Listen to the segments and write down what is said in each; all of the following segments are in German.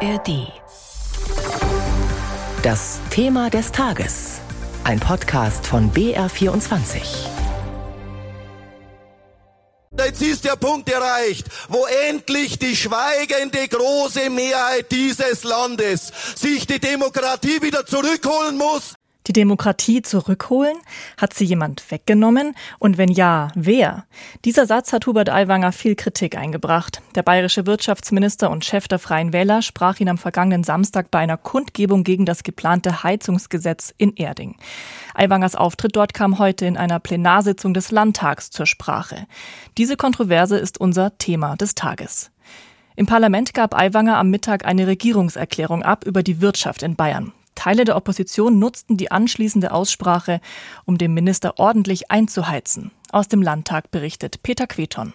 ARD. Das Thema des Tages. Ein Podcast von BR24. Jetzt ist der Punkt erreicht, wo endlich die schweigende große Mehrheit dieses Landes sich die Demokratie wieder zurückholen muss die Demokratie zurückholen? Hat sie jemand weggenommen? Und wenn ja, wer? Dieser Satz hat Hubert Aiwanger viel Kritik eingebracht. Der bayerische Wirtschaftsminister und Chef der Freien Wähler sprach ihn am vergangenen Samstag bei einer Kundgebung gegen das geplante Heizungsgesetz in Erding. Aiwangers Auftritt dort kam heute in einer Plenarsitzung des Landtags zur Sprache. Diese Kontroverse ist unser Thema des Tages. Im Parlament gab Aiwanger am Mittag eine Regierungserklärung ab über die Wirtschaft in Bayern. Teile der Opposition nutzten die anschließende Aussprache, um den Minister ordentlich einzuheizen. Aus dem Landtag berichtet Peter Queton.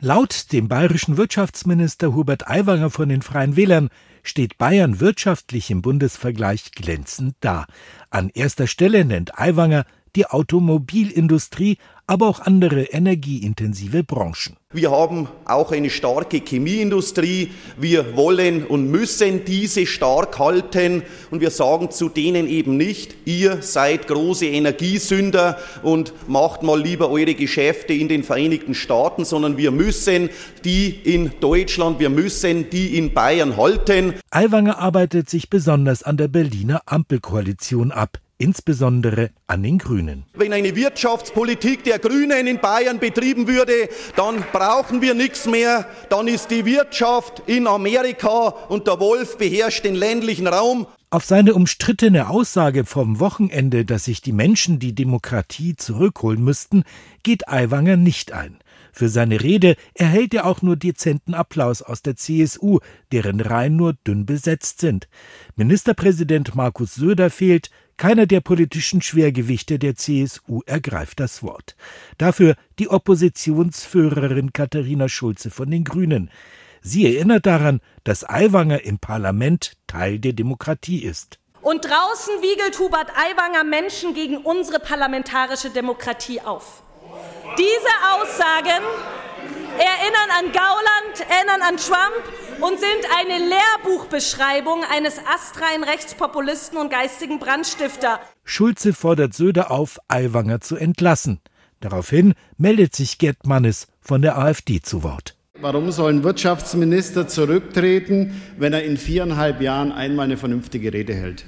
Laut dem bayerischen Wirtschaftsminister Hubert Aiwanger von den Freien Wählern steht Bayern wirtschaftlich im Bundesvergleich glänzend da. An erster Stelle nennt Aiwanger die Automobilindustrie, aber auch andere energieintensive Branchen. Wir haben auch eine starke Chemieindustrie. Wir wollen und müssen diese stark halten. Und wir sagen zu denen eben nicht, ihr seid große Energiesünder und macht mal lieber eure Geschäfte in den Vereinigten Staaten, sondern wir müssen die in Deutschland, wir müssen die in Bayern halten. Aiwanger arbeitet sich besonders an der Berliner Ampelkoalition ab insbesondere an den Grünen. Wenn eine Wirtschaftspolitik der Grünen in Bayern betrieben würde, dann brauchen wir nichts mehr. Dann ist die Wirtschaft in Amerika und der Wolf beherrscht den ländlichen Raum. Auf seine umstrittene Aussage vom Wochenende, dass sich die Menschen die Demokratie zurückholen müssten, geht Aiwanger nicht ein. Für seine Rede erhält er auch nur dezenten Applaus aus der CSU, deren Reihen nur dünn besetzt sind. Ministerpräsident Markus Söder fehlt, keiner der politischen Schwergewichte der CSU ergreift das Wort. Dafür die Oppositionsführerin Katharina Schulze von den Grünen. Sie erinnert daran, dass Aiwanger im Parlament Teil der Demokratie ist. Und draußen wiegelt Hubert Aiwanger Menschen gegen unsere parlamentarische Demokratie auf. Diese Aussagen erinnern an Gauland, erinnern an Trump und sind eine Lehrbuchbeschreibung eines astreinen Rechtspopulisten und geistigen Brandstifter. Schulze fordert Söder auf, Aiwanger zu entlassen. Daraufhin meldet sich Gerd Mannes von der AfD zu Wort. Warum soll ein Wirtschaftsminister zurücktreten, wenn er in viereinhalb Jahren einmal eine vernünftige Rede hält?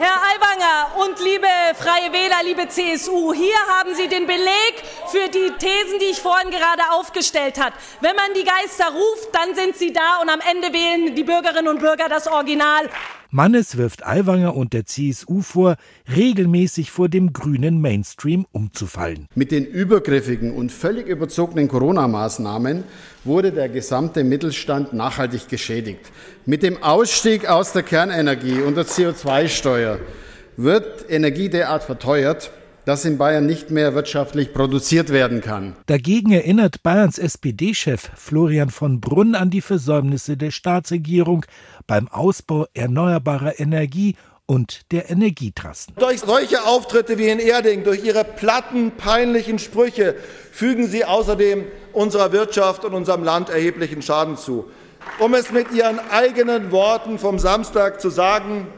Herr Aiwanger und liebe Freie Wähler, liebe CSU, hier haben Sie den Beleg für die Thesen, die ich vorhin gerade aufgestellt habe. Wenn man die Geister ruft, dann sind sie da und am Ende wählen die Bürgerinnen und Bürger das Original. Mannes wirft Aiwanger und der CSU vor, regelmäßig vor dem grünen Mainstream umzufallen. Mit den übergriffigen und völlig überzogenen Corona-Maßnahmen wurde der gesamte Mittelstand nachhaltig geschädigt. Mit dem Ausstieg aus der Kernenergie und der CO2-Steuer wird Energie derart verteuert, dass in Bayern nicht mehr wirtschaftlich produziert werden kann. Dagegen erinnert Bayerns SPD-Chef Florian von Brunn an die Versäumnisse der Staatsregierung beim Ausbau erneuerbarer Energie und der Energietrassen. Durch solche Auftritte wie in Erding, durch ihre platten, peinlichen Sprüche fügen sie außerdem unserer Wirtschaft und unserem Land erheblichen Schaden zu. Um es mit ihren eigenen Worten vom Samstag zu sagen,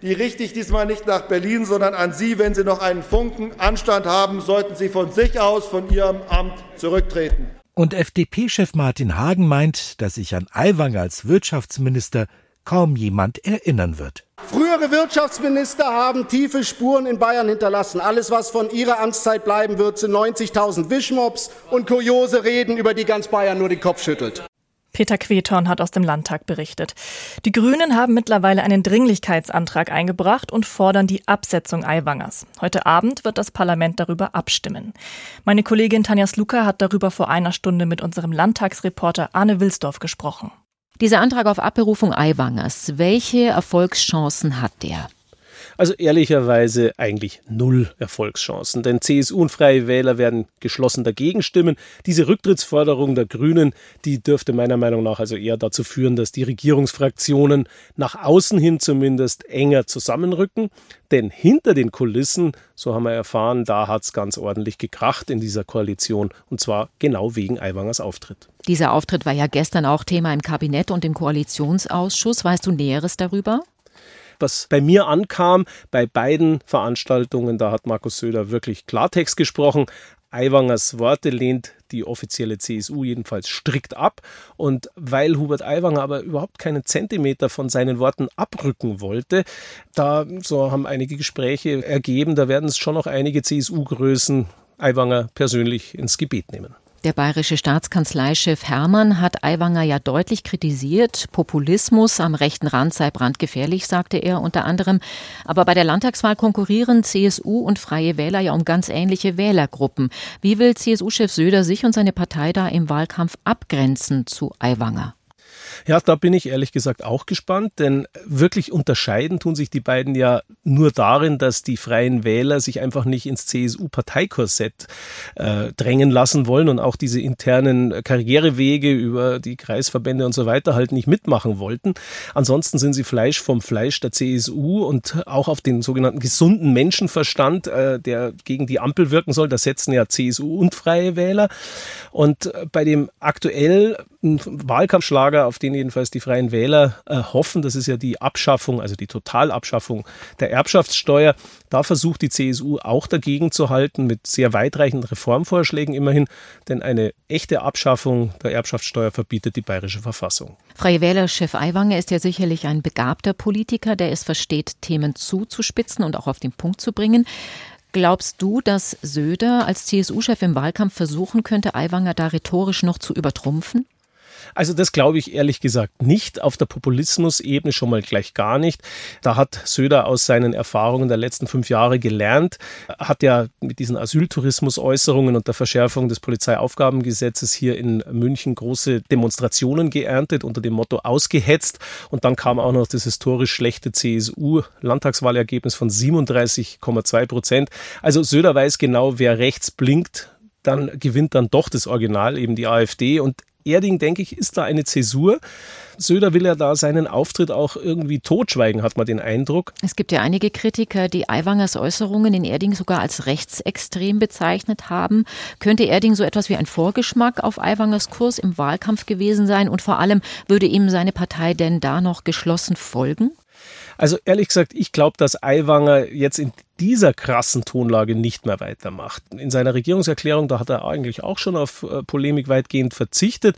die richte ich diesmal nicht nach Berlin, sondern an Sie. Wenn Sie noch einen Funken Anstand haben, sollten Sie von sich aus von Ihrem Amt zurücktreten. Und FDP-Chef Martin Hagen meint, dass sich an Aiwanger als Wirtschaftsminister kaum jemand erinnern wird. Frühere Wirtschaftsminister haben tiefe Spuren in Bayern hinterlassen. Alles, was von ihrer Amtszeit bleiben wird, sind 90.000 Wischmops und kuriose Reden, über die ganz Bayern nur den Kopf schüttelt. Peter Queton hat aus dem Landtag berichtet. Die Grünen haben mittlerweile einen Dringlichkeitsantrag eingebracht und fordern die Absetzung Aiwangers. Heute Abend wird das Parlament darüber abstimmen. Meine Kollegin Tanja Sluka hat darüber vor einer Stunde mit unserem Landtagsreporter Arne Wilsdorf gesprochen. Dieser Antrag auf Abberufung Aiwangers, welche Erfolgschancen hat der? Also ehrlicherweise eigentlich null Erfolgschancen, denn CSU und Freie Wähler werden geschlossen dagegen stimmen. Diese Rücktrittsforderung der Grünen, die dürfte meiner Meinung nach also eher dazu führen, dass die Regierungsfraktionen nach außen hin zumindest enger zusammenrücken. Denn hinter den Kulissen, so haben wir erfahren, da hat es ganz ordentlich gekracht in dieser Koalition und zwar genau wegen Aiwangers Auftritt. Dieser Auftritt war ja gestern auch Thema im Kabinett und im Koalitionsausschuss. Weißt du Näheres darüber? Was bei mir ankam, bei beiden Veranstaltungen, da hat Markus Söder wirklich Klartext gesprochen. Aiwangers Worte lehnt die offizielle CSU jedenfalls strikt ab. Und weil Hubert Aiwanger aber überhaupt keinen Zentimeter von seinen Worten abrücken wollte, da so haben einige Gespräche ergeben, da werden es schon noch einige CSU-Größen Aiwanger persönlich ins Gebet nehmen. Der bayerische Staatskanzleichef Hermann hat Aiwanger ja deutlich kritisiert. Populismus am rechten Rand sei brandgefährlich, sagte er unter anderem. Aber bei der Landtagswahl konkurrieren CSU und Freie Wähler ja um ganz ähnliche Wählergruppen. Wie will CSU-Chef Söder sich und seine Partei da im Wahlkampf abgrenzen zu Aiwanger? Ja, da bin ich ehrlich gesagt auch gespannt, denn wirklich unterscheiden tun sich die beiden ja nur darin, dass die Freien Wähler sich einfach nicht ins CSU-Parteikorsett äh, drängen lassen wollen und auch diese internen Karrierewege über die Kreisverbände und so weiter halt nicht mitmachen wollten. Ansonsten sind sie Fleisch vom Fleisch der CSU und auch auf den sogenannten gesunden Menschenverstand, äh, der gegen die Ampel wirken soll. Da setzen ja CSU und Freie Wähler. Und bei dem aktuell Wahlkampfschlager, auf den jedenfalls die Freien Wähler äh, hoffen. Das ist ja die Abschaffung, also die Totalabschaffung der Erbschaftssteuer. Da versucht die CSU auch dagegen zu halten mit sehr weitreichenden Reformvorschlägen immerhin, denn eine echte Abschaffung der Erbschaftssteuer verbietet die bayerische Verfassung. Freie Wähler-Chef Aiwanger ist ja sicherlich ein begabter Politiker, der es versteht, Themen zuzuspitzen und auch auf den Punkt zu bringen. Glaubst du, dass Söder als CSU-Chef im Wahlkampf versuchen könnte, Aiwanger da rhetorisch noch zu übertrumpfen? Also das glaube ich ehrlich gesagt nicht. Auf der Populismus-Ebene schon mal gleich gar nicht. Da hat Söder aus seinen Erfahrungen der letzten fünf Jahre gelernt, hat ja mit diesen Asyltourismus-Äußerungen und der Verschärfung des Polizeiaufgabengesetzes hier in München große Demonstrationen geerntet unter dem Motto ausgehetzt. Und dann kam auch noch das historisch schlechte CSU-Landtagswahlergebnis von 37,2 Prozent. Also Söder weiß genau, wer rechts blinkt, dann gewinnt dann doch das Original, eben die AfD. Und Erding, denke ich, ist da eine Zäsur. Söder will ja da seinen Auftritt auch irgendwie totschweigen, hat man den Eindruck. Es gibt ja einige Kritiker, die Aiwangers Äußerungen in Erding sogar als rechtsextrem bezeichnet haben. Könnte Erding so etwas wie ein Vorgeschmack auf Aiwangers Kurs im Wahlkampf gewesen sein? Und vor allem, würde ihm seine Partei denn da noch geschlossen folgen? Also ehrlich gesagt, ich glaube, dass Aiwanger jetzt in dieser krassen Tonlage nicht mehr weitermacht. In seiner Regierungserklärung, da hat er eigentlich auch schon auf äh, Polemik weitgehend verzichtet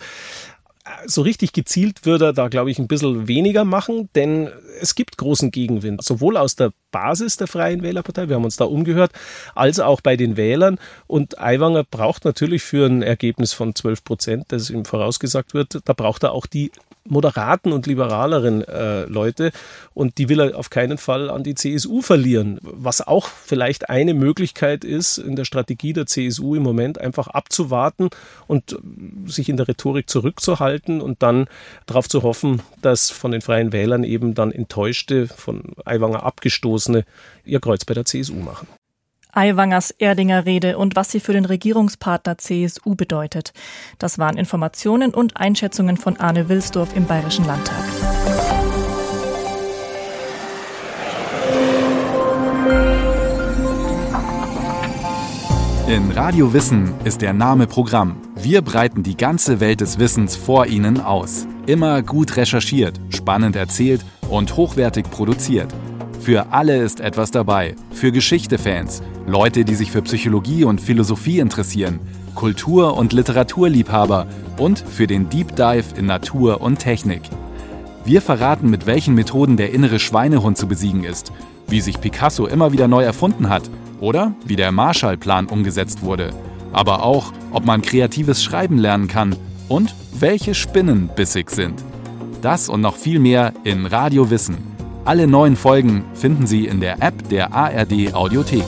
so richtig gezielt würde er da, glaube ich, ein bisschen weniger machen, denn es gibt großen Gegenwind, sowohl aus der Basis der Freien Wählerpartei, wir haben uns da umgehört, als auch bei den Wählern. Und Aiwanger braucht natürlich für ein Ergebnis von 12 Prozent, das ihm vorausgesagt wird, da braucht er auch die moderaten und liberaleren äh, Leute und die will er auf keinen Fall an die CSU verlieren. Was auch vielleicht eine Möglichkeit ist, in der Strategie der CSU im Moment einfach abzuwarten und äh, sich in der Rhetorik zurückzuhalten und dann darauf zu hoffen, dass von den Freien Wählern eben dann enttäuschte, von Aiwanger abgestoßene ihr Kreuz bei der CSU machen. Aiwangers Erdinger Rede und was sie für den Regierungspartner CSU bedeutet. Das waren Informationen und Einschätzungen von Arne Wilsdorf im Bayerischen Landtag. In Radio Wissen ist der Name Programm. Wir breiten die ganze Welt des Wissens vor Ihnen aus. Immer gut recherchiert, spannend erzählt und hochwertig produziert. Für alle ist etwas dabei. Für Geschichte-Fans, Leute, die sich für Psychologie und Philosophie interessieren, Kultur- und Literaturliebhaber. Und für den Deep Dive in Natur und Technik. Wir verraten, mit welchen Methoden der innere Schweinehund zu besiegen ist, wie sich Picasso immer wieder neu erfunden hat. Oder wie der Marshallplan umgesetzt wurde, aber auch, ob man kreatives Schreiben lernen kann. Und welche Spinnen bissig sind. Das und noch viel mehr in Radio Wissen alle neuen Folgen finden Sie in der App der ARD Audiothek.